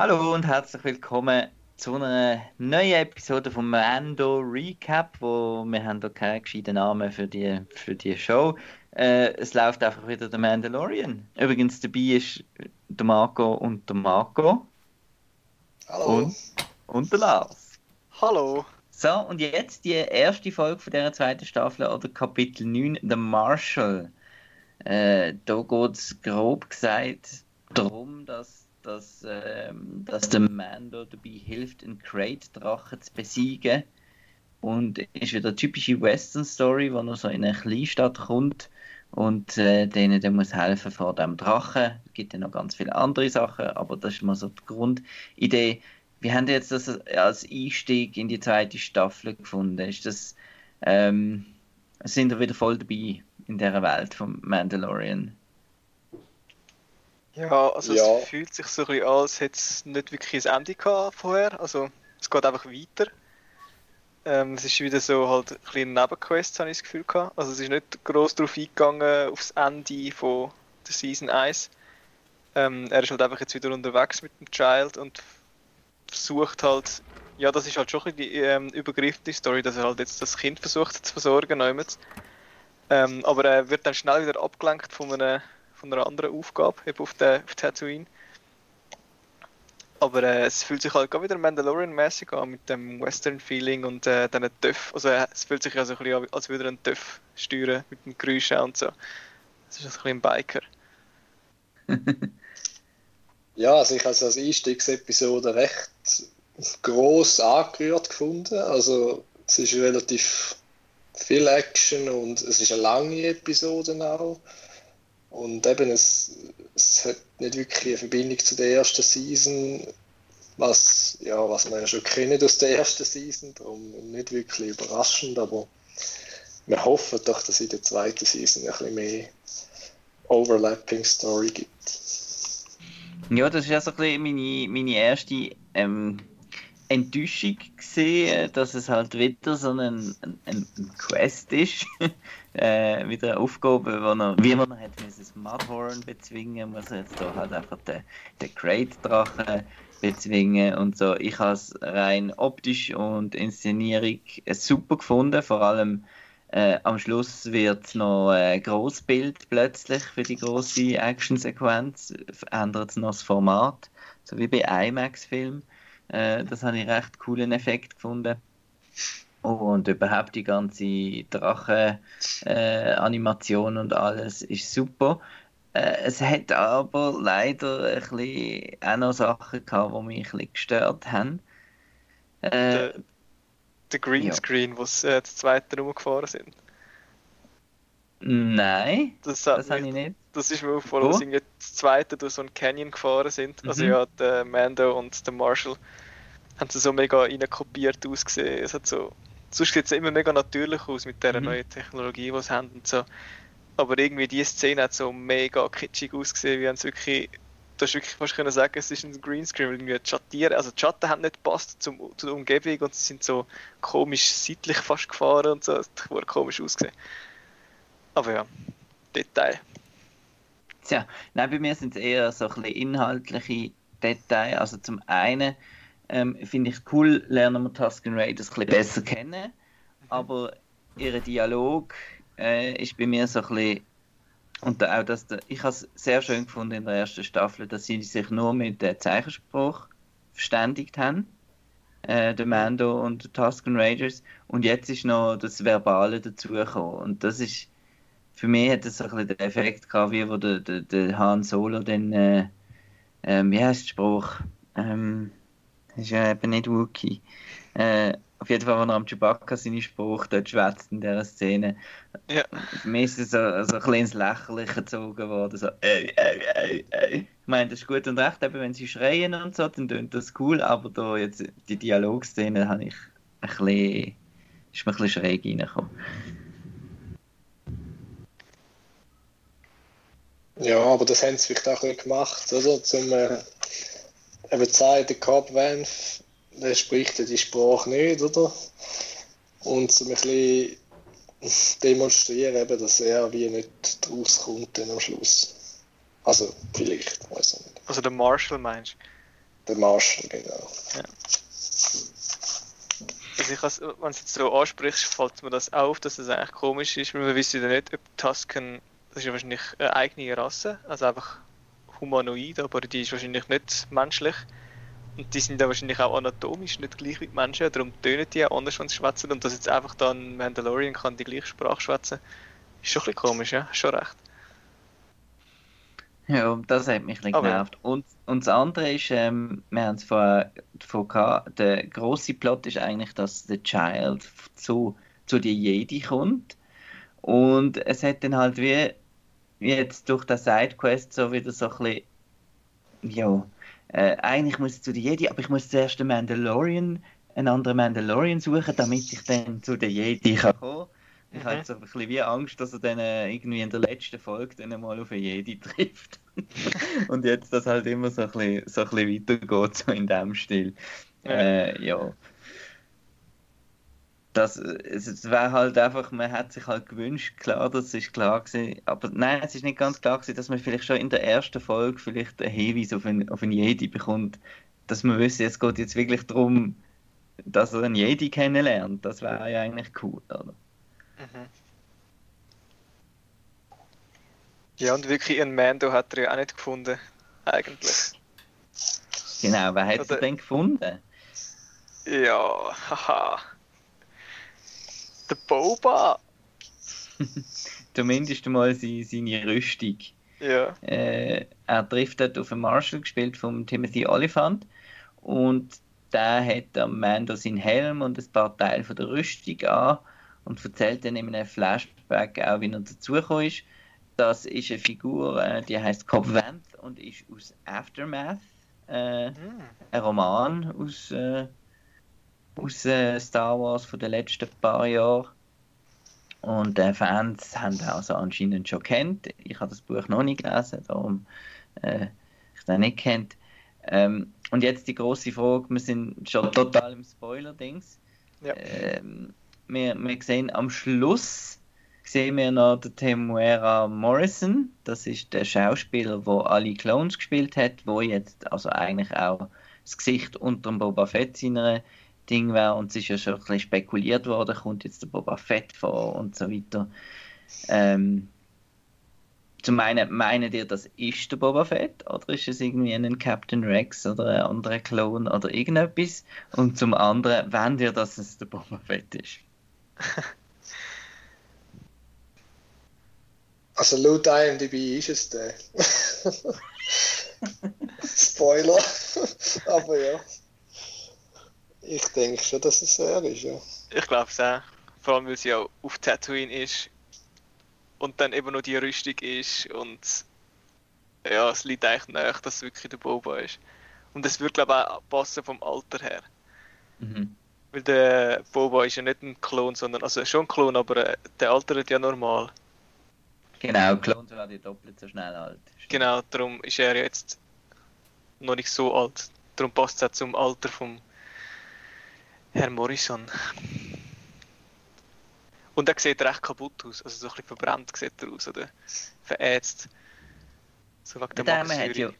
Hallo und herzlich willkommen zu einer neuen Episode vom Mando Recap, wo wir haben da keinen gescheiten Namen für die, für die Show. Äh, es läuft einfach wieder der Mandalorian. Übrigens dabei ist der Marco und der Marco. Hallo. Und, und der Lars. Hallo. So, und jetzt die erste Folge von dieser zweiten Staffel oder Kapitel 9, The Marshal. Äh, da geht es grob gesagt darum, dass, dass, ähm, dass der Mando dabei hilft, einen Crate-Drachen zu besiegen. Und ist wieder eine typische Western-Story, wo er so in eine Kleinstadt kommt und äh, denen der muss helfen vor dem Drachen. Es gibt ja noch ganz viele andere Sachen, aber das ist mal so die Grundidee. Wie haben jetzt das als Einstieg in die zweite Staffel gefunden? Ist das, ähm, sind wir wieder voll dabei in dieser Welt vom Mandalorian? Ja, also Ja. es fühlt sich so ein bisschen an, als hätte es nicht wirklich ein Ende gehabt vorher. Also es geht einfach weiter. Ähm, es ist wieder so halt ein bisschen Nebenquest, habe ich das Gefühl gehabt. Also es ist nicht gross darauf eingegangen, aufs Ende von der Season 1. Ähm, er ist halt einfach jetzt wieder unterwegs mit dem Child und versucht halt, ja das ist halt schon ein bisschen die ähm, übergreifende Story, dass er halt jetzt das Kind versucht zu versorgen. niemals. Ähm, aber er wird dann schnell wieder abgelenkt von einer, von einer anderen Aufgabe, eben auf, der, auf Tatooine. Aber äh, es fühlt sich halt wieder Mandalorian-mäßig an mit dem Western-Feeling und äh, dann Töff. Also äh, es fühlt sich ja ein bisschen an, als würde einen Töff steuern mit dem Geräuschen und so. Es ist so ein bisschen ein Biker. Ja, also ich habe es als Einstiegsepisode recht groß angerührt gefunden. Also es ist relativ viel Action und es ist eine lange Episode auch. Und eben, es, es hat nicht wirklich eine Verbindung zu der ersten Season, was, ja, was man ja schon kennt aus der ersten Season, darum nicht wirklich überraschend, aber wir hoffen doch, dass es in der zweiten Season ein bisschen mehr Overlapping Story gibt. Ja, das ist ja so ein bisschen meine, meine erste ähm, Enttäuschung gesehen, dass es halt wieder so ein, ein, ein Quest ist. äh, wieder eine Aufgabe, wo er, wie man hat das Mudhorn bezwingen, muss jetzt da halt einfach den, den Crate-Drachen bezwingen und so. Ich habe es rein optisch und Inszenierung äh, super gefunden, vor allem äh, am Schluss wird noch ein Großbild plötzlich für die große Actionsequenz, ändert es noch das Format, so wie bei IMAX-Filmen. Äh, das habe ich recht coolen Effekt gefunden. Und überhaupt die ganze Drachen-Animation und alles ist super. Äh, es hat aber leider ein bisschen auch noch Sachen gehabt, die mich ein bisschen gestört haben. Äh, Der, der Greenscreen, wo sie äh, das zweite rumgefahren sind. nein, Das, das habe ich nicht. Das ist mir aufgefallen, Wo? dass irgendwie das zweite durch so einen Canyon gefahren sind. Also Mhm. ja, der Mando und der Marshall haben sie so mega reinkopiert ausgesehen. Es hat so, sonst sieht es immer mega natürlich aus mit der Mhm. neuen Technologie, die sie haben und so. Aber irgendwie die Szene hat so mega kitschig ausgesehen, wie haben sie wirklich, du hast wirklich fast können sagen, es ist ein Greenscreen, weil irgendwie die Schattieren, also die Schatten haben nicht gepasst zum, zu der Umgebung und sie sind so komisch seitlich fast gefahren und so, es wirklich komisch ausgesehen. Aber ja, Detail. Tja, nein, bei mir sind es eher so ein bisschen inhaltliche Details. Also zum einen ähm, finde ich es cool, lernen wir Tusken Raiders ein bisschen besser kennen, aber ihr Dialog äh, ist bei mir so ein bisschen und auch das, ich habe es sehr schön gefunden in der ersten Staffel, dass sie sich nur mit äh, Zeichenspruch verständigt haben, äh, der Mando und der Tusken Raiders. Und jetzt ist noch das Verbale dazugekommen. Und das ist für mich hat es so ein bisschen den Effekt gehabt, wie wo der, der, der Han Solo dann, äh, ähm, wie heißt der Spruch? Ähm, das ist ja eben nicht Wookie. Äh, auf jeden Fall, wenn er am Chewbacca seinen Spruch dort schwätzt in dieser Szene. Ja. Für mich ist es so, so ein bisschen ins Lächerliche gezogen worden. So, ey, ey, ey, ey. Ich meine, das ist gut und recht, eben, wenn sie schreien und so, dann tönt das cool, aber da jetzt die Dialogszene habe ich ein bisschen, ist mir ein bisschen schräg reingekommen. Ja, aber das haben sie vielleicht auch ein gemacht, oder? Zum äh, eben zu sagen, der Cobb Van, der spricht ja die Sprache nicht, oder? Und zum ein bisschen demonstrieren, eben, dass er wie nicht draus kommt dann am Schluss. Also, vielleicht, weiß ich nicht. Also der Marshall meinst Der Marshall, genau. Ja. Also ich has, wenn du es jetzt so ansprichst, fällt mir das auf, dass es eigentlich komisch ist, weil wir wissen ja nicht, ob Tusken, das ist ja wahrscheinlich eine eigene Rasse, also einfach humanoid, aber die ist wahrscheinlich nicht menschlich. Und die sind ja wahrscheinlich auch anatomisch nicht gleich wie die Menschen, darum tönen die auch anders, wenn sie schwätzen. Und dass jetzt einfach dann Mandalorian kann die gleiche Sprache schwätzen, ist schon ein bisschen komisch, ja, schon recht. Ja, das hat mich ein bisschen genervt. Und, und das andere ist, ähm, wir haben es vorher davon gehabt, der grosse Plot ist eigentlich, dass der Child zu, zu die Jedi kommt. Und es hat dann halt wie, jetzt durch den Sidequest so wieder so ein bisschen, ja, äh, eigentlich muss ich zu den Jedi, aber ich muss zuerst den Mandalorian, einen anderen Mandalorian suchen, damit ich dann zu den Jedi kann kommen. Ich Mhm. habe jetzt so ein bisschen wie Angst, dass er dann äh, irgendwie in der letzten Folge dann mal auf einen Jedi trifft. Und jetzt das halt immer so ein bisschen, so ein bisschen weitergeht, so in dem Stil. Äh, ja. Das, es wäre halt einfach, man hat sich halt gewünscht, klar, das ist klar gewesen, aber nein, es ist nicht ganz klar gewesen, dass man vielleicht schon in der ersten Folge vielleicht einen Hinweis auf einen, auf einen Jedi bekommt, dass man wüsste, es geht jetzt wirklich darum, dass er einen Jedi kennenlernt. Das wäre ja eigentlich cool, oder? Mhm. Ja, und wirklich einen Mando hat er ja auch nicht gefunden, eigentlich. Genau, wer hat Oder- denn gefunden? Ja, haha. Der Boba! Zumindest mal seine, seine Rüstung. Ja. Äh, er trifft dort auf einen Marshall, gespielt von Timothy Oliphant. Und der hat am Mando seinen Helm und ein paar Teile von der Rüstung an und erzählt dann in einem Flashback auch, wie er dazugekommen ist. Das ist eine Figur, äh, die heißt Cobb Vanth und ist aus Aftermath, äh, Hm. ein Roman aus, äh, aus äh, Star Wars von den letzten paar Jahren. Und äh, Fans haben auch so anscheinend schon kennt. Ich habe das Buch noch nicht gelesen, darum äh, ich das nicht kennt. Ähm, und jetzt die große Frage: Wir sind schon total im Spoiler-Dings. Ja. Ähm, wir, wir sehen am Schluss sehen wir noch den Temuera Morrison. Das ist der Schauspieler, der alle Clones gespielt hat, wo jetzt also eigentlich auch das Gesicht unter dem Boba Fett seiner Ding wäre. Und es ist ja schon ein bisschen spekuliert worden, kommt jetzt der Boba Fett vor und so weiter. Ähm, zum einen, meinen ihr, das ist der Boba Fett oder ist es irgendwie ein Captain Rex oder ein anderer Klon oder irgendetwas? Und zum anderen, wenn ihr, dass es der Boba Fett ist? Also laut IMDb ist es der. Spoiler. Aber ja. Ich denke schon, dass es er ist, ja. Ich glaube es auch. Vor allem, weil sie auch auf Tatooine ist. Und dann eben noch die Rüstung ist. Und ja, es liegt eigentlich nahe, dass es wirklich der Boba ist. Und es würde, glaube ich, auch passen vom Alter her. Mhm. Weil der Boba ist ja nicht ein Klon, sondern, also schon ein Klon, aber äh, der altert ja normal. Genau, Klons werden ja doppelt so schnell alt. Genau, darum ist er jetzt noch nicht so alt. Darum passt es auch zum Alter vom Herr Morrison. Und er sieht recht kaputt aus, also so ein bisschen verbrannt sieht er aus, oder verätzt. So wegen der Dame hat ja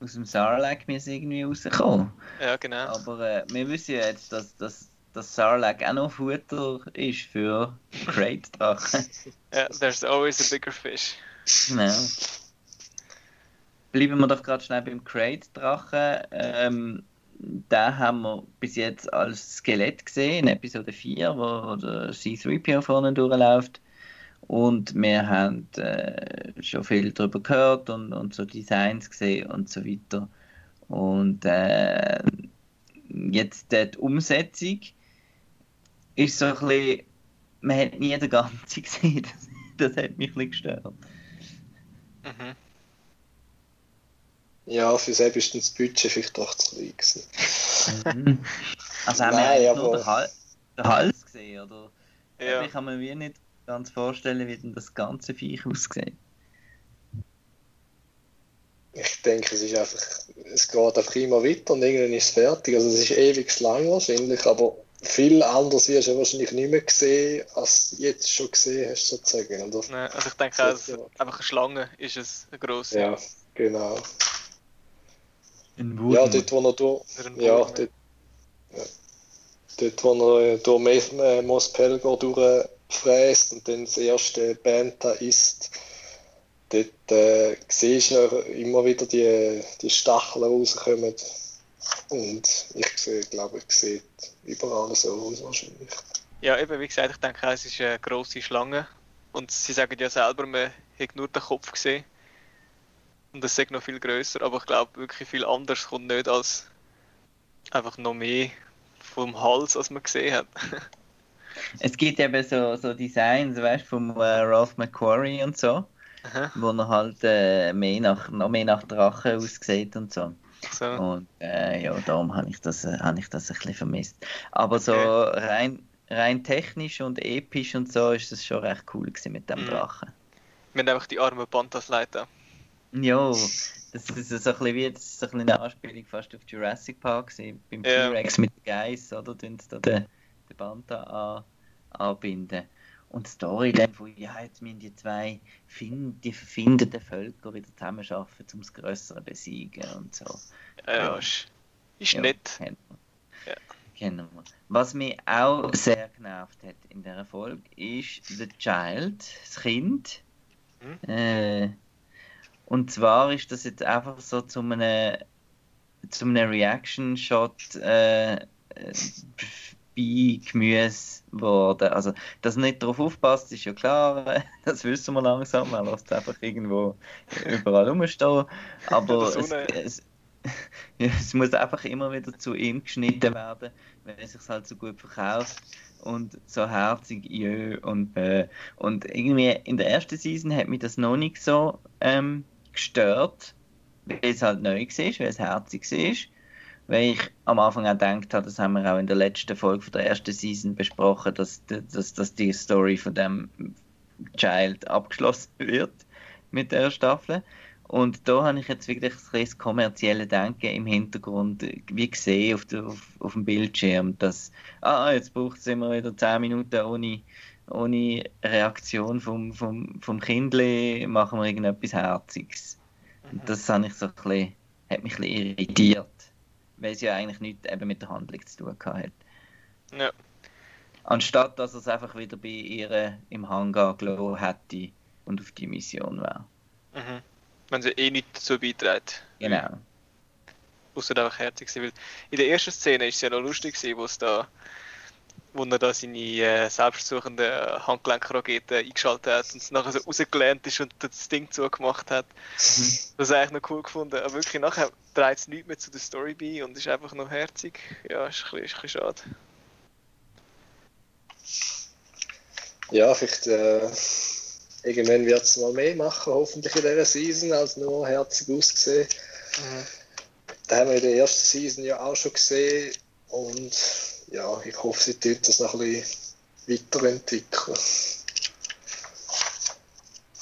aus dem Sarlacc müssen irgendwie rauskommen. Ja, genau. Aber äh, wir wissen ja jetzt, dass, dass, dass Sarlacc auch noch Futter ist für Crate-Drachen. Ja, there's always a bigger fish. genau. Bleiben wir doch gerade schnell beim Crate-Drachen. Ähm, den haben wir bis jetzt als Skelett gesehen in Episode 4, wo, der C3PO vorne durchläuft. Und wir haben äh, schon viel darüber gehört und, und so Designs gesehen und so weiter. Und äh, jetzt die Umsetzung ist so ein bisschen, man hat nie den ganzen gesehen. Das, das hat mich ein bisschen gestört. Mhm. Ja, für selbst ist das Budget vielleicht doch zu klein gewesen. Mhm. Also haben wir Nein, eigentlich aber- nur den, den Hals gesehen, oder? Ja. Ich kann mir nicht ganz vorstellen, wie denn das ganze Viech aussieht. Ich denke, es ist einfach, es geht einfach immer weiter und irgendwann ist es fertig. Also es ist ewig lang wahrscheinlich, aber viel anders wirst du wahrscheinlich nicht mehr gesehen, als du jetzt schon gesehen hast, sozusagen. Oder? Nein, also ich denke auch, einfach eine Schlange ist es, eine grosse. Ja, genau. Ein ja, dort wo er durch, ja, dort, ja, dort wo er durch äh, Mos Pelgor durchfräst und dann das erste Banta isst, dort äh, siehst du immer wieder die, die Stacheln rauskommen. Und ich sehe, glaube ich, sieht überall so aus wahrscheinlich. Ja, eben, wie gesagt, ich denke, es ist eine grosse Schlange. Und sie sagen ja selber, man hätte nur den Kopf gesehen. Und das ist noch viel größer, aber ich glaube, wirklich viel anders kommt nicht als einfach noch mehr vom Hals, als man gesehen hat. es gibt eben so, so Designs, weißt du, vom äh, Ralph McQuarrie und so, Aha. wo er halt äh, mehr nach, noch mehr nach Drachen aussieht und so. so. Und äh, ja, darum habe ich, das, äh, hab ich das ein bisschen vermisst. Aber okay. so rein, rein technisch und episch und so ist das schon recht cool gewesen mit dem mhm. Drachen. Wir haben einfach die armen Panthers leiten. Ja, das ist so ein bisschen wie das ist ein eine Anspielung fast auf Jurassic Park gewesen, beim ja. T-Rex mit den Geiss, oder? Tun sie da den, den Panther an, anbinden. Und die Story dann von, ja, jetzt müssen die zwei find, die verfindeten Völker wieder zusammenarbeiten, um das Größere besiegen und so. Ja, ja. ist, ist ja, nett. Kennen wir. Ja. Kennen wir. Was mich auch sehr genervt hat in der Folge ist The Child, das Kind. Hm? Äh, und zwar ist das jetzt einfach so zu einem, zu einem Reaction-Shot äh, bei Gemüse geworden. Also, dass nicht darauf aufpasst, ist ja klar, das wissen wir langsam, man lässt einfach irgendwo überall rumstehen. Aber es, es, es, muss einfach immer wieder zu ihm geschnitten werden, wenn es sich halt so gut verkauft und so herzig jö und äh, und irgendwie in der ersten Season hat mich das noch nicht so ähm, gestört, weil es halt neu war, weil es herzig war. Weil ich am Anfang auch gedacht habe, das haben wir auch in der letzten Folge der ersten Season besprochen, dass, dass, dass die Story von dem Child abgeschlossen wird mit der Staffel. Und da habe ich jetzt wirklich das kommerzielle Denken im Hintergrund, wie gesehen auf, auf, auf dem Bildschirm, dass, ah, jetzt braucht es immer wieder 10 Minuten ohne, ohne Reaktion vom, vom, vom Kindle, machen wir irgendetwas Herziges. Mhm. Das habe ich so ein bisschen, hat mich ein bisschen irritiert, weil es ja eigentlich nichts eben mit der Handlung zu tun hat. Ja. Anstatt dass er es einfach wieder bei ihr im Hangar gelassen hätte und auf die Mission wäre. Mhm. Wenn sie eh nicht dazu beiträgt. Genau. Außer einfach herzig sein. In der ersten Szene ist es ja noch lustig, wo es da wo er da seine äh, selbstsuchende Handgelenkrakete eingeschaltet hat und es nachher so rausgelernt ist und das Ding zugemacht hat. Mhm. Das habe ich eigentlich noch cool gefunden. Aber wirklich nachher trägt es nichts mehr zu der Story bei und ist einfach noch herzig. Ja, ist ein bisschen, ist ein bisschen schade. Ja, vielleicht äh, irgendwann wird es mal mehr machen, hoffentlich in dieser Season, als nur herzig ausgesehen. Mhm. Da haben wir in der ersten Season ja auch schon gesehen und ja, ich hoffe, sie tun das noch ein bisschen weiterentwickeln.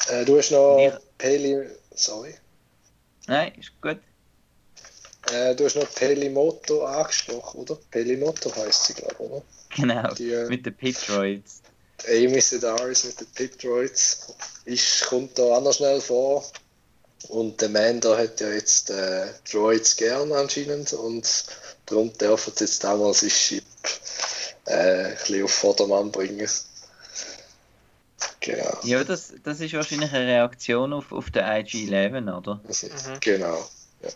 Äh, du hast noch ja. Peli. Sorry. Nein, ist gut. Äh, du hast noch Pelimoto angesprochen, oder? Pelimoto heisst sie, glaube ich, oder? Genau, Die, äh, mit den Pitroids. Amy Sedaris mit den Pitroids ist, kommt da auch noch schnell vor. Und der Mando hat ja jetzt äh, Droids gern anscheinend und darum dürfen sie jetzt sein Chip äh, ein bisschen auf Vordermann bringen. Genau. Ja, das, das ist wahrscheinlich eine Reaktion auf, auf den IG-11, oder? Mhm. Genau. Ja.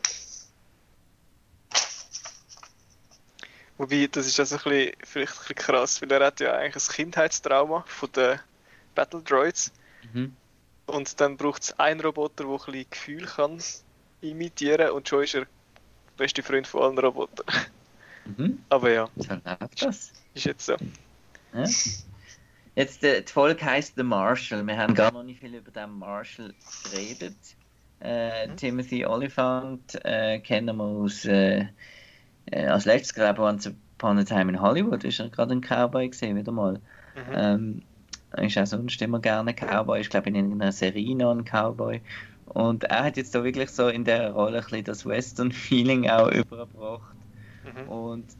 Wobei, das ist also ein bisschen, vielleicht ein bisschen krass, weil er hat ja eigentlich ein Kindheitstrauma von den Battle Droids. Mhm. Und dann braucht es einen Roboter, der ein bisschen Gefühl kann imitieren und schon ist er der beste Freund von allen Robotern. Mhm. Aber ja. So läuft das. Ist jetzt so. Ja. Jetzt, äh, die Folge heisst The Marshall. Wir haben gar noch nicht viel über den Marshall geredet. Äh, mhm. Timothy Oliphant äh, kennen wir aus, äh, äh als letztes, glaube ich, Once Upon a Time in Hollywood. Ist er gerade ein Cowboy gesehen, wieder mal. Mhm. Ähm, ist auch sonst immer gerne Cowboy. Ich glaube, in irgendeiner Serie noch ein Cowboy. Und er hat jetzt da wirklich so in der Rolle ein bisschen das Western-Feeling auch überbracht. Mhm. Und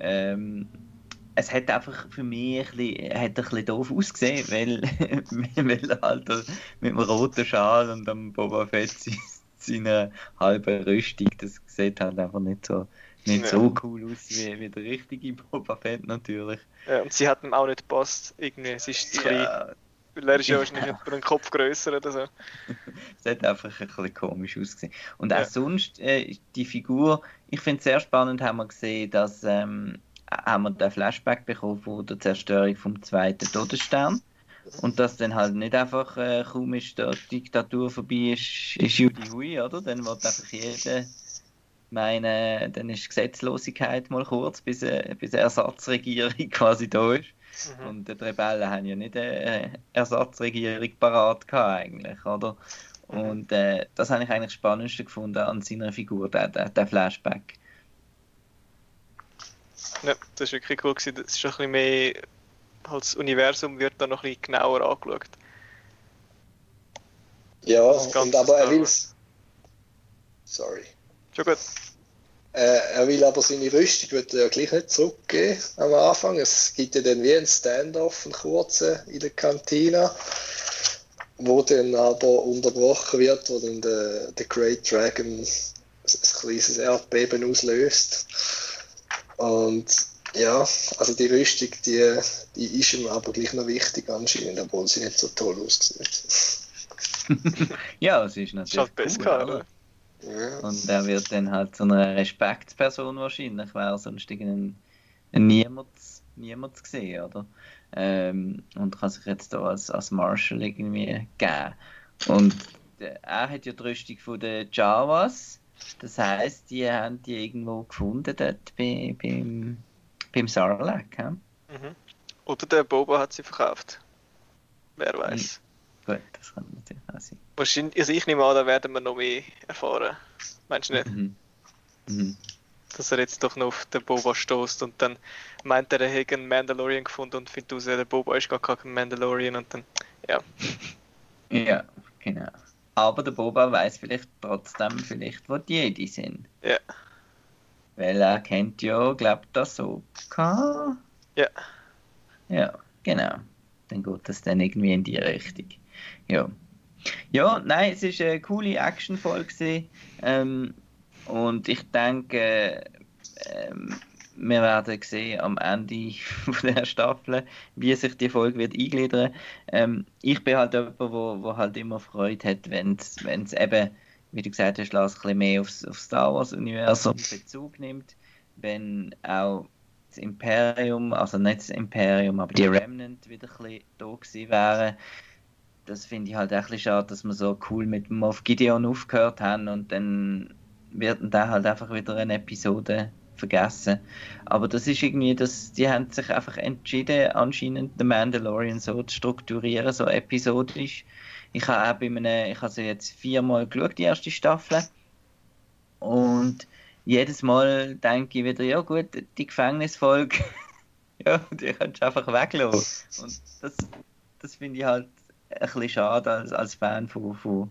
ähm, es hat einfach für mich ein bisschen, hat ein bisschen doof ausgesehen, weil, weil er halt mit einem roten Schal und einem Boba Fett sein, seiner halben Rüstung. Das sieht halt einfach nicht so, nicht Ja. so cool aus wie, wie der richtige Boba Fett natürlich. Ja, und sie hat ihm auch nicht gepasst. Irgendwie. Es ist zu klein. Ja, Weil er ist ja wahrscheinlich über einen Kopf grösser oder so. es hat einfach ein bisschen komisch ausgesehen. Und auch Ja. sonst, äh, die Figur, ich finde es sehr spannend, haben wir gesehen, dass ähm, haben wir den Flashback bekommen von der Zerstörung vom zweiten Todesstern. Und dass dann halt nicht einfach, äh, kaum ist die Diktatur vorbei, ist, ist Judy Hui, oder? Dann wird einfach jeder meinen, dann ist Gesetzlosigkeit mal kurz, bis eine, bis eine Ersatzregierung quasi da ist. Mhm. Und die Rebellen haben ja nicht eine Ersatzregierung parat gehabt, eigentlich, oder? Und äh, das habe ich eigentlich das Spannendste gefunden an seiner Figur, der, der, der Flashback. Ja, das ist wirklich cool gewesen. Das ist ein bisschen mehr, halt das Universum wird da noch ein bisschen genauer angeschaut. Ja, Das Ganze und aber er will Wars. Sorry. Schon gut. Äh, er will aber seine Rüstung wird er ja gleich nicht zurückgeben am Anfang. Es gibt ja dann wie einen Standoff, einen kurzen in der Kantine, wo dann aber unterbrochen wird, wo dann der, der Great Dragon ein, ein kleines Erdbeben auslöst. Und ja, also die Rüstung, die, die ist ihm aber gleich noch wichtig anscheinend, obwohl sie nicht so toll aussieht. ja, es ist natürlich besser, cool, gehabt, oder? Ja. Und er wird dann halt zu einer Respektsperson wahrscheinlich, wäre sonst irgendein ein niemand, niemand gesehen, oder? Ähm, und kann sich jetzt da als, als Marshall irgendwie geben. Und äh, er hat ja die Rüstung von den Javas. Das heisst, die haben die irgendwo gefunden dort bei, beim, beim Sarlacc. hä? Mhm. Oder der Boba hat sie verkauft. Wer weiß. Gut, das kann natürlich auch sein. Wahrscheinlich, also ich nehme an, da werden wir noch mehr erfahren. Meinst du nicht? Mhm. Mhm. Dass er jetzt doch noch auf den Boba stoßt und dann meint er, er hätte einen Mandalorian gefunden und findet aus, der Boba ist gar kein Mandalorian und dann, ja. Ja, genau. Aber der Boba weiß vielleicht trotzdem, vielleicht, wo die Jedi sind. Ja. Weil er kennt ja, glaubt das Ahsoka. Ja. Ja, genau. Dann geht das dann irgendwie in die Richtung. Ja. Ja, nein, es ist eine coole Actionfolge. Ähm, und ich denke, ähm, wir werden sehen am Ende von der Staffel, wie sich die Folge wird eingliedern. Ähm, ich bin halt jemand, wo, wo halt immer Freude hat, wenn es eben, wie du gesagt hast, Lars, ein bisschen mehr aufs, aufs Star Wars Universum Bezug nimmt, wenn auch das Imperium, also nicht das Imperium, aber die Remnant wieder ein bisschen da gewesen wären. Das finde ich halt bisschen schade, dass wir so cool mit Moff Gideon aufgehört haben und dann wird da halt einfach wieder eine Episode vergessen. Aber das ist irgendwie, das, die haben sich einfach entschieden, anscheinend den Mandalorian so zu strukturieren, so episodisch. Ich habe auch bei ich habe sie jetzt viermal geschaut, die erste Staffel. Und jedes Mal denke ich wieder, ja gut, die Gefängnisfolge, ja, die kannst du einfach weglassen. Und das, das finde ich halt ein bisschen schade als, als Fan von, von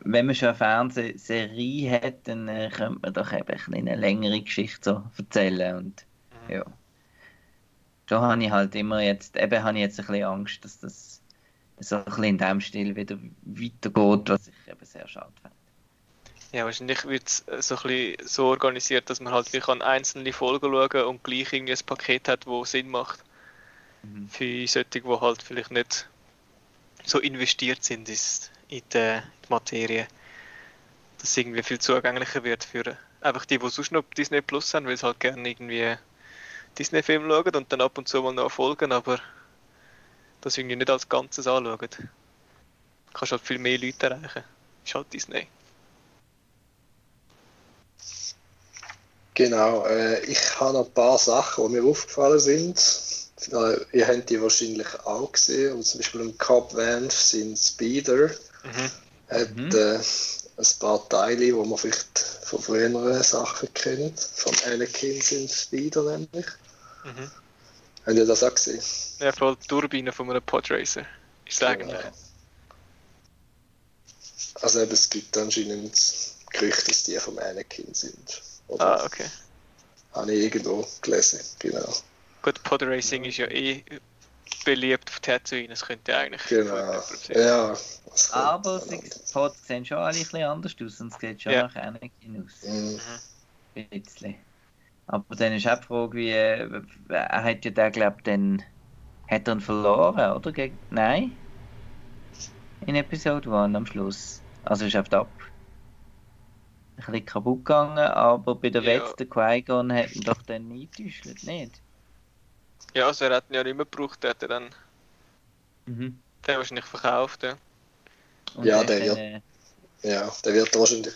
wenn man schon eine Fernsehserie hat, dann äh, könnte man doch eben ein eine längere Geschichte so erzählen. Und Mhm. ja. Da habe ich halt immer jetzt, eben habe ich jetzt ein bisschen Angst, dass das so ein bisschen in dem Stil wieder weitergeht, was ich eben sehr schade finde. Ja, wahrscheinlich wird es so ein bisschen so organisiert, dass man halt wirklich an einzelne Folgen schauen und gleich irgendwie ein Paket hat, wo Sinn macht. Mhm. Für solche, die halt vielleicht nicht so investiert sind ist in die, Materie. Dass es irgendwie viel zugänglicher wird für einfach die, die sonst noch Disney Plus haben, weil sie halt gerne irgendwie Disney-Filme schauen und dann ab und zu mal noch folgen, aber das irgendwie nicht als Ganzes anschauen. Du kannst halt viel mehr Leute erreichen. Ist halt Disney. Genau, äh, ich habe noch ein paar Sachen, die mir aufgefallen sind. Ihr habt die wahrscheinlich auch gesehen. Und zum Beispiel im Cobb Vanth sind Speeder. Mhm. Hat Mhm. äh, ein paar Teile, die man vielleicht von früheren Sachen kennt. Von Anakin sind Speeder nämlich. Mhm. Habt ihr das auch gesehen? Ja, vor allem die Turbine von einem Podracer. Ist das eigentlich. Genau. Also eben, es gibt anscheinend Gerüchte, dass die vom Anakin sind. Oder Ah, okay. habe ich irgendwo gelesen, genau. Gut, Podracing ist ja eh beliebt auf Tatooine, das könnte eigentlich Genau. Ja. Aber anders. Pods sehen schon alle ein bisschen anders aus und es sieht schon Ja. nach Anakin aus. Mhm. Ein bisschen. Aber dann ist auch die Frage, wie. äh, Er hat ja den, glaube ich, dann. Hat er ihn verloren, oder? Gegen, nein? In Episode 1 am Schluss. Also ist auf ab. Ein bisschen kaputt gegangen, aber bei der Ja. Wette, der Qui-Gon hat ihn doch dann eingetäuscht, nicht? Ja, also er hat ihn ja nicht mehr gebraucht, der hat er dann Mhm. den wahrscheinlich verkauft. Ja. Und Ja, der wird- äh, Ja, der wird wahrscheinlich.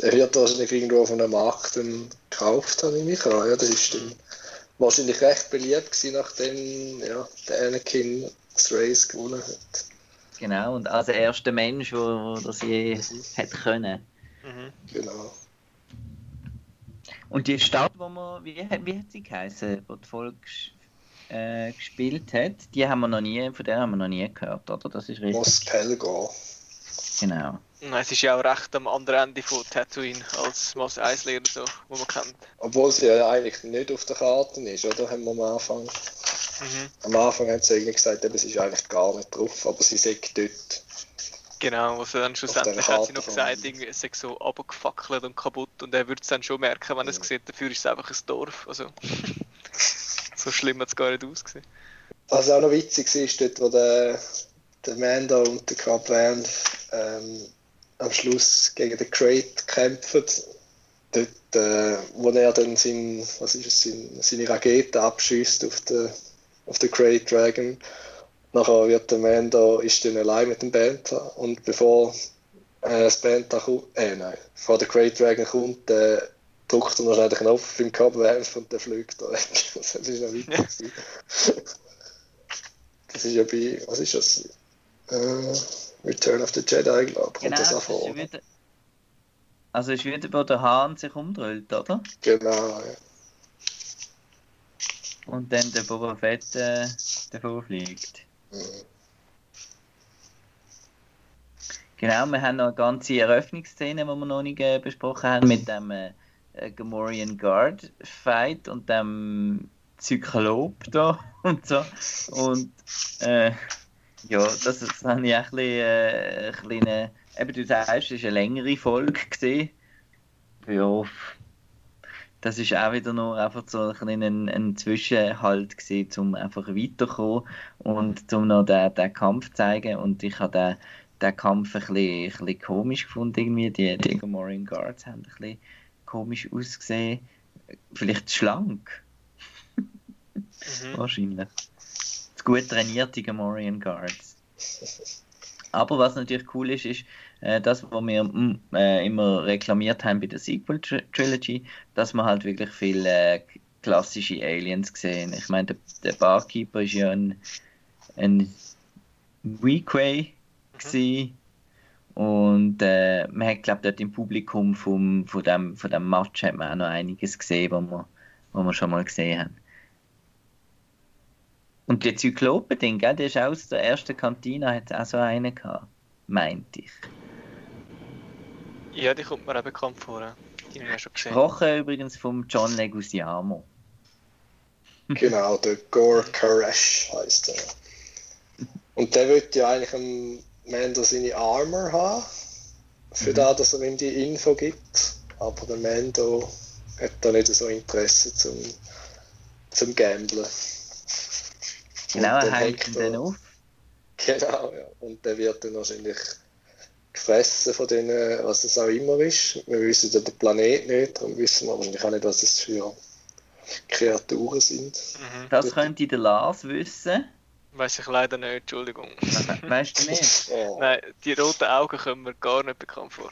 Der wird wahrscheinlich irgendwo von einem Markt dann gekauft, habe ich mich an. Ja, der ist dann wahrscheinlich recht beliebt gewesen, nachdem ja, der Anakin das Race gewonnen hat. Genau, und als erster Mensch, wo, wo das je hat können. Mhm. Genau. Und die Stadt, wo man, wie, hat- wie hat sie geheißen, wo die Folge äh, gespielt hat, die haben wir noch nie, von der haben wir noch nie gehört, oder? Das ist richtig. Mos Pelgo. Genau. Nein, es ist ja auch recht am anderen Ende von Tatooine als Mos Eisley oder so, wo man kennt. Obwohl sie ja eigentlich nicht auf der Karte ist, oder? Haben wir am Anfang. Mhm. Am Anfang haben sie eigentlich gesagt, eben, sie ist eigentlich gar nicht drauf, aber sie sagt dort. Genau, also dann schlussendlich hat sie noch gesagt, irgendwie, es sei so abgefackelt und kaputt und er würde es dann schon merken, wenn er es Ja. sieht. Dafür ist es einfach ein Dorf. Also, so schlimm hat es gar nicht ausgesehen. Was auch noch witzig war, ist dort, wo der, der Mando und der Cub Van ähm, am Schluss gegen den Crate kämpfen. Dort, äh, wo er dann sein, was ist es, sein, seine Rakete abschießt auf den, auf den Crate Dragon. Nachher wird der Mando ist dann allein mit dem Bantha und bevor äh, das Bantha kommt, äh nein, bevor der Crate Dragon kommt, äh, drückt er noch schnell den Knopf beim Cub Van und der fliegt da weg. Das ist noch witzig. Das ist ja bei, was ist das? Äh, Return of the Jedi, glaube ich, Genau, das auch vor. also ist wieder, wo der Hahn sich umdreht, oder? Genau, ja. Und dann der Boba Fett äh, davor fliegt. Genau, wir haben noch eine ganze Eröffnungsszene, die wir noch nicht äh, besprochen haben, mit dem äh, äh, Gamorrean Guard Fight und dem Zyklop da und so. Und äh, ja, das, das habe ich auch ein bisschen, äh, ein kleine, eben du sagst, es war eine längere Folge gesehen. Ja, das ist auch wieder nur einfach so ein, ein, ein Zwischenhalt gewesen, um einfach weiterzukommen und um noch den, den Kampf zu zeigen. Und ich habe den, den Kampf ein bisschen, ein bisschen komisch gefunden, irgendwie. Die, die Gamorrean Guards haben ein bisschen komisch ausgesehen. Vielleicht schlank, Mhm. wahrscheinlich. Gut trainierte Gamorrean Guards. Aber was natürlich cool ist, ist äh, das, was wir mm, äh, immer reklamiert haben bei der Sequel Tri Trilogy, dass wir halt wirklich viele äh, klassische Aliens sehen. Ich meine, der, der Barkeeper ist ja ein, ein Weequay gewesen. Und äh, man hat, glaube dort im Publikum vom, von, dem, von dem Match hat man auch noch einiges gesehen, was wir, was wir schon mal gesehen haben. Und die Zyklopen-Ding, der ist auch aus der ersten Kantine, hat auch so einen gehabt, meinte ich. Ja, die kommt mir auch bekannt vor. Die habe ich ja schon gesehen. Gesprochen übrigens vom John Leguizamo. Genau, der Gore Koresh heisst er. Und der will ja eigentlich am Mando seine Armor haben, für Mhm. das, dass er ihm die Info gibt. Aber der Mando hat da nicht so Interesse zum, zum Gamblen. Genau, Und er hängt ihn dann auf. Genau, ja. Und der wird dann wahrscheinlich gefressen von denen, was das auch immer ist. Wir wissen ja den Planet nicht, darum wissen wir wahrscheinlich auch nicht, was das für Kreaturen sind. Mhm. Das könnte der Lars wissen. Weiß ich leider nicht, Entschuldigung. We weißt du nicht? Oh. Nein, die roten Augen kommen mir gar nicht bekannt vor.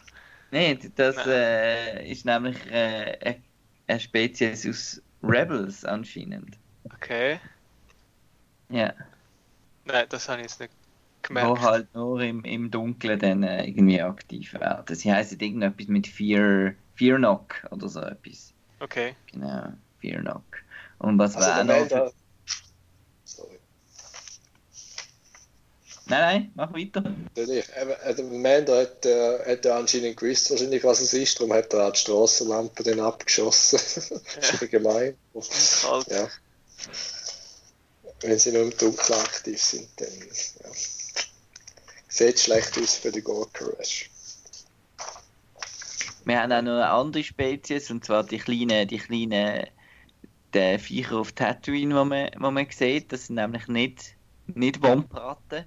Nein, das Nein. äh, ist nämlich äh, eine- eine Spezies aus Rebels anscheinend. Okay. Ja, Nein, das habe ich jetzt nicht wo gemerkt. halt nur im, im Dunkeln dann äh, irgendwie aktiv werden. Sie heißen irgendetwas mit Fear, Fear Knock oder so etwas. Okay. Genau, Fear Knock. Und was Also auch noch? Für... Sorry. Nein, nein, mach weiter. Eben, Der Mando hat, äh, hat ja anscheinend gewusst, wahrscheinlich, was es ist, darum hat er auch die Strassenlampe dann abgeschossen. das ist ja gemein. Kalt. Ja. wenn sie nur im Dunkeln aktiv sind, dann ja. Sieht schlecht aus für die Gorka Rush. Wir haben auch noch eine andere Spezies, und zwar die kleinen, die kleinen die Viecher auf Tatooine, die man, wo man sieht. Das sind nämlich nicht, nicht Wompratten,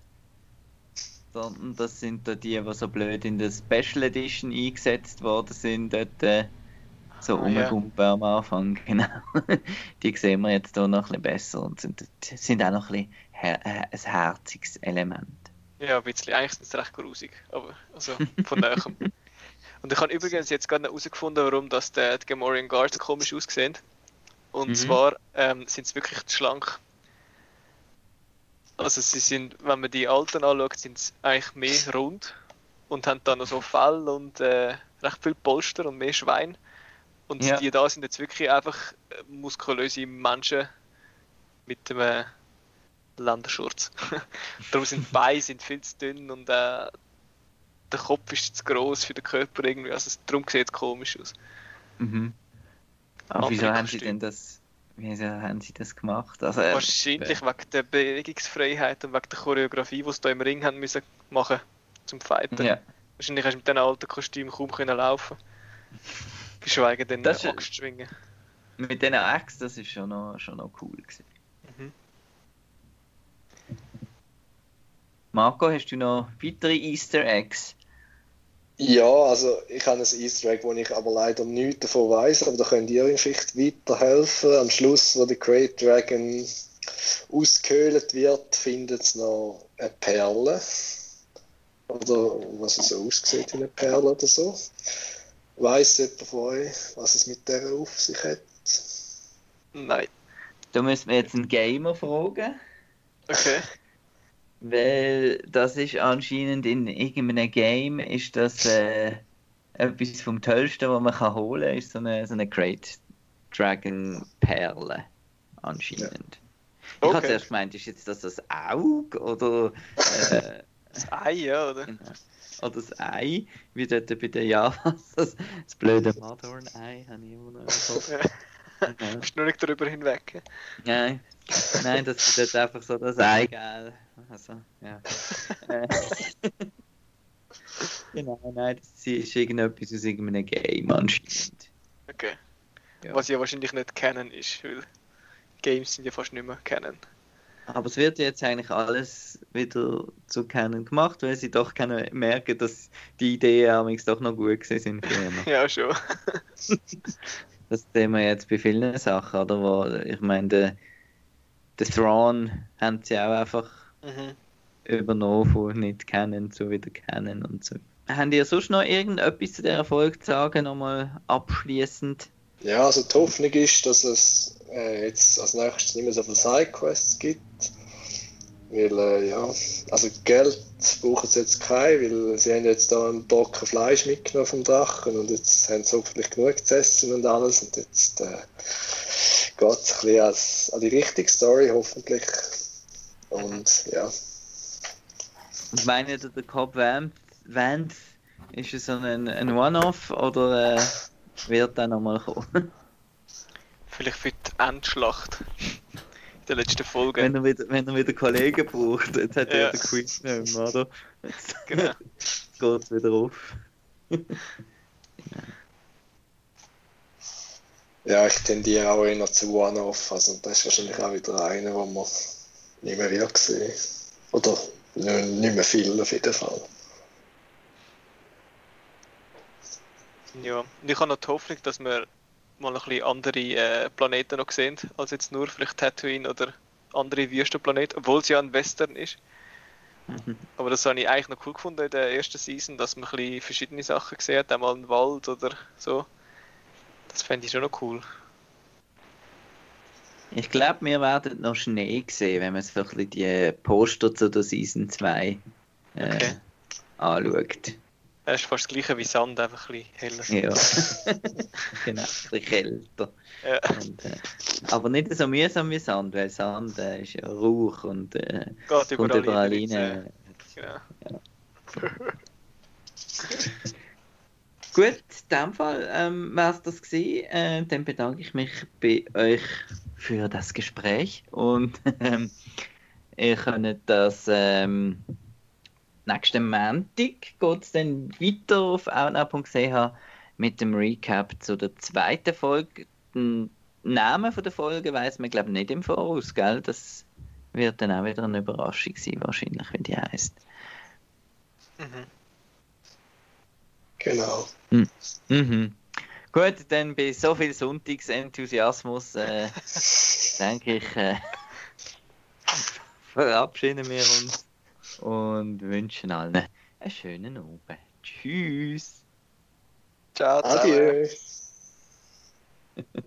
sondern das sind da die, die so blöd in der Special Edition eingesetzt worden sind, dort äh, so Ah, ja. rumgumpen am Anfang. Genau. die sehen wir jetzt hier noch ein bisschen besser und sind, sind auch noch ein bisschen her äh, ein herziges Element. Ja, ein bisschen. Eigentlich sind sie recht grusig, aber also von näherem. Und ich habe übrigens jetzt gerade herausgefunden, warum das die, die Gamorrean Guards so komisch aussehen. Und Mhm. zwar ähm, sind sie wirklich zu schlank. Also sie sind, wenn man die alten anschaut, sind sie eigentlich mehr rund und haben dann noch so Fell und äh, recht viel Polster und mehr Schwein. Und Ja. die da sind jetzt wirklich einfach äh, muskulöse Menschen mit einem Länderschurz. Darum sind die Beine sind viel zu dünn und äh, der Kopf ist zu groß für den Körper irgendwie. Also darum sieht es komisch aus. Mhm. Aber wieso haben sie denn das, wieso haben sie das gemacht? Also, äh, Wahrscheinlich wegen der Bewegungsfreiheit und wegen der Choreografie, die sie da im Ring haben müssen machen zum Fighten. ja. Wahrscheinlich hast du mit diesen alten Kostümen kaum können laufen. Geschweige denn Das Axt schwingen. Mit diesen Axt, das ist schon noch, schon noch cool gewesen. Marco, hast du noch weitere Easter Eggs? Ja, also ich habe ein Easter Egg, wo ich aber leider nichts davon weiß, aber da könnt ihr mir vielleicht weiterhelfen. Am Schluss, wo der Great Dragon ausgehöhlt wird, findet es noch eine Perle. Oder was es so aussieht wie eine Perle oder so. Weiß jemand von euch, was es mit der auf sich hat? Nein. Da müssen wir jetzt einen Gamer fragen, Okay. weil das ist anscheinend in irgendeinem Game ist das äh, etwas vom Tollsten, was man kann holen kann, ist so eine, so eine Great Dragon Perle anscheinend. Ich habe Okay. zuerst gemeint, ist jetzt das das Auge oder äh, Das Ei, ja, oder? Genau. Oder das Ei, wie dort bei den Javas, das, das blöde Madhorn-Ei, habe ich immer noch. Ja. Bist nur nicht darüber hinweg. Nein, nein, das ist dort einfach so das Eigelb. Also, ja. Äh, genau, nein, das ist irgendetwas aus irgendeinem Game anscheinend. Okay. Ja. Was ja wahrscheinlich nicht kennen ist, weil Games sind ja fast nicht mehr kennen. Aber es wird jetzt eigentlich alles wieder zu kennen gemacht, weil sie doch können merken, dass die Ideen amigs doch noch gut gewesen sind. Ja, schon. Das sehen wir jetzt bei vielen Sachen, oder? Wo, ich meine, den Thrawn haben sie auch einfach Mhm. übernommen von nicht kennen zu wieder kennen und so. Haben ihr sonst noch irgendetwas zu dieser Folge zu sagen, nochmal abschließend? Ja, also die Hoffnung ist, dass es äh, jetzt als nächstes nicht mehr so viele Sidequests gibt. Weil, äh, ja, also Geld brauchen sie jetzt kein, weil sie haben jetzt da einen Brocken Fleisch mitgenommen vom Drachen und jetzt haben sie hoffentlich genug zu essen und alles und jetzt äh, geht es ein bisschen als, an die richtige Story hoffentlich. Und ja, Und meint ihr, der Cobb Vance, ist es so ein, ein One-Off oder äh, wird der nochmal kommen? Vielleicht für die Endschlacht. In der letzten Folge. wenn, er wieder, wenn er wieder Kollegen braucht. Jetzt hat er Ja. den Quiz nicht mehr, oder? Jetzt Genau. geht es wieder auf. ja, ich tendiere auch eher zu One-Off, also das ist wahrscheinlich auch wieder einer, den man nicht mehr wird sehen. Oder nicht nicht mehr viel auf jeden Fall. Ja. Und ich habe noch die Hoffnung, dass wir mal ein bisschen andere äh, Planeten noch sehen, als jetzt nur vielleicht Tatooine oder andere Wüstenplaneten, obwohl es ja ein Western ist. Aber das habe ich eigentlich noch cool gefunden in der ersten Season, dass man ein bisschen verschiedene Sachen gesehen hat, einmal einen Wald oder so. Das fände ich schon noch cool. Ich glaube, wir werden noch Schnee sehen, wenn man so ein bisschen die Poster zu der Season 2 äh, Okay. anschaut. Es ist fast das gleiche wie Sand, einfach ein bisschen heller. Ja. genau, ein bisschen kälter. Ja. Und, äh, aber nicht so mühsam wie Sand, weil Sand äh, ist ja Rauch und äh, Geht kommt überall, rein. rein. Genau. Gut, in dem Fall ähm, war es das gewesen. Äh, dann bedanke ich mich bei euch für das Gespräch und ähm, ihr könnt das ähm, nächsten Montag geht es dann weiter auf outnow.ch mit dem Recap zu der zweiten Folge. Den Namen von der Folge weiß man glaube ich nicht im Voraus, gell? Das wird dann auch wieder eine Überraschung sein, wahrscheinlich, wie die heißt. Mhm. Genau. Mhm. Mhm. Gut, dann bei so viel Sonntagsenthusiasmus äh, denke ich, äh, verabschieden wir uns und wünschen allen einen schönen Abend. Tschüss. Ciao, Adieu.